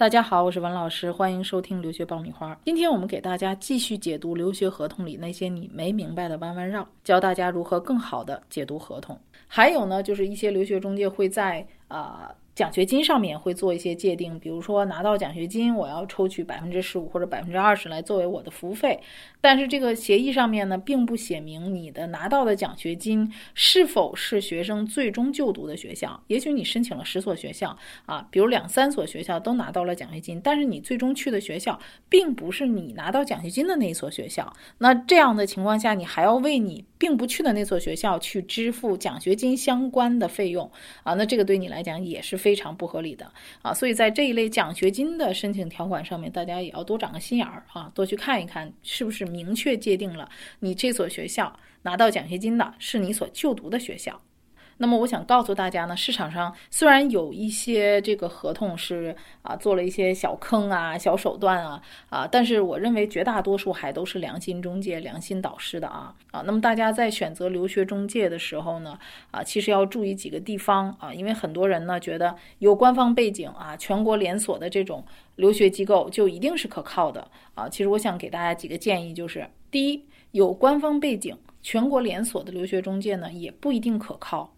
大家好，我是文老师，欢迎收听留学爆米花。今天我们给大家继续解读留学合同里那些你没明白的弯弯绕，教大家如何更好的解读合同。还有呢，就是一些留学中介会在啊。奖学金上面会做一些界定，比如说拿到奖学金，我要抽取百分之十五或者百分之二十来作为我的服务费。但是这个协议上面呢，并不写明你的拿到的奖学金是否是学生最终就读的学校。也许你申请了十所学校啊，比如两三所学校都拿到了奖学金，但是你最终去的学校并不是你拿到奖学金的那一所学校。那这样的情况下，你还要为你并不去的那所学校去支付奖学金相关的费用啊？那这个对你来讲也是非。常不合理的啊，所以在这一类奖学金的申请条款上面，大家也要多长个心眼儿啊，多去看一看是不是明确界定了你这所学校拿到奖学金的是你所就读的学校。那么我想告诉大家呢，市场上虽然有一些这个合同是啊做了一些小坑啊、小手段啊啊，但是我认为绝大多数还都是良心中介、良心导师的啊啊。那么大家在选择留学中介的时候呢啊，其实要注意几个地方啊，因为很多人呢觉得有官方背景啊、全国连锁的这种留学机构就一定是可靠的啊。其实我想给大家几个建议，就是第一，有官方背景、全国连锁的留学中介呢也不一定可靠。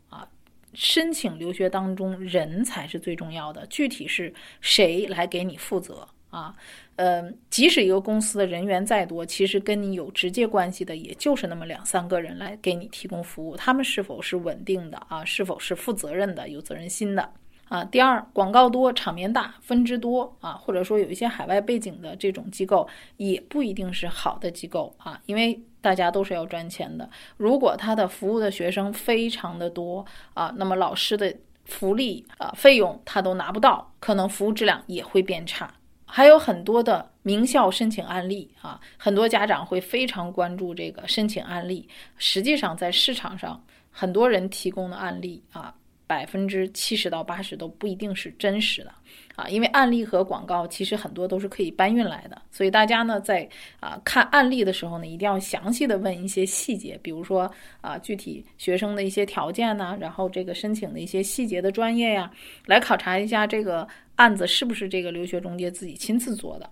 申请留学当中，人才是最重要的。具体是谁来给你负责啊？呃，即使一个公司的人员再多，其实跟你有直接关系的也就是那么两三个人来给你提供服务。他们是否是稳定的啊？是否是负责任的、有责任心的啊？第二，广告多、场面大、分支多啊，或者说有一些海外背景的这种机构，也不一定是好的机构啊，因为。大家都是要赚钱的。如果他的服务的学生非常的多啊，那么老师的福利啊费用他都拿不到，可能服务质量也会变差。还有很多的名校申请案例啊，很多家长会非常关注这个申请案例。实际上，在市场上，很多人提供的案例啊。百分之七十到八十都不一定是真实的啊，因为案例和广告其实很多都是可以搬运来的，所以大家呢在啊看案例的时候呢，一定要详细的问一些细节，比如说啊具体学生的一些条件呢，然后这个申请的一些细节的专业呀，来考察一下这个案子是不是这个留学中介自己亲自做的。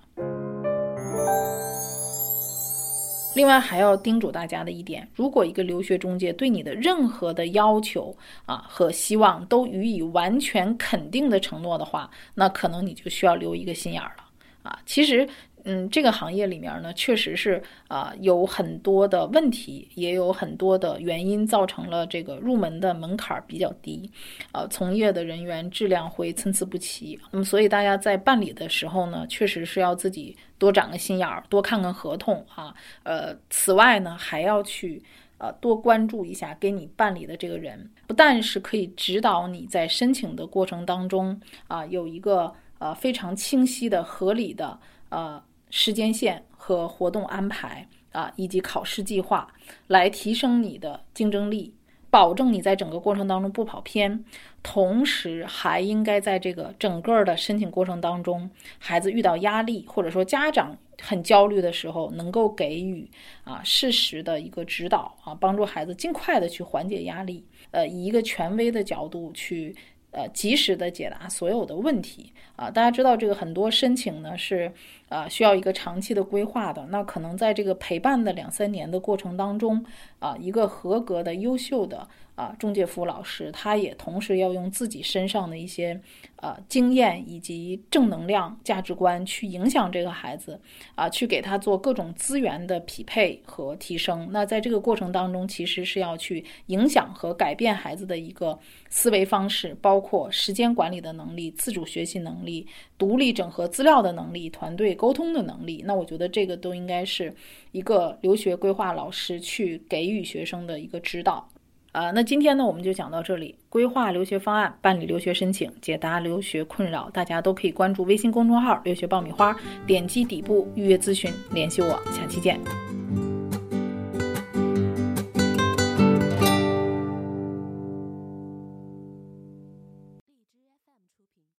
另外还要叮嘱大家的一点，如果一个留学中介对你的任何的要求啊和希望都予以完全肯定的承诺的话，那可能你就需要留一个心眼儿了啊。其实。嗯，这个行业里面呢，确实是啊，有很多的问题，也有很多的原因造成了这个入门的门槛比较低，呃，从业的人员质量会参差不齐。那么，所以大家在办理的时候呢，确实是要自己多长个心眼儿，多看看合同啊。呃，此外呢，还要去呃多关注一下给你办理的这个人，不但是可以指导你在申请的过程当中啊，有一个呃非常清晰的、合理的呃。时间线和活动安排啊，以及考试计划，来提升你的竞争力，保证你在整个过程当中不跑偏。同时，还应该在这个整个的申请过程当中，孩子遇到压力或者说家长很焦虑的时候，能够给予啊适时的一个指导啊，帮助孩子尽快的去缓解压力。呃，以一个权威的角度去。呃，及时的解答所有的问题啊！大家知道，这个很多申请呢是啊需要一个长期的规划的。那可能在这个陪伴的两三年的过程当中啊，一个合格的、优秀的啊中介服务老师，他也同时要用自己身上的一些呃经验以及正能量价值观去影响这个孩子啊，去给他做各种资源的匹配和提升。那在这个过程当中，其实是要去影响和改变孩子的一个思维方式，包括时间管理的能力、自主学习能力、独立整合资料的能力、团队沟通的能力，那我觉得这个都应该是一个留学规划老师去给予学生的一个指导。啊，那今天呢，我们就讲到这里。规划留学方案、办理留学申请、解答留学困扰，大家都可以关注微信公众号“留学爆米花”，点击底部预约咨询，联系我。下期见。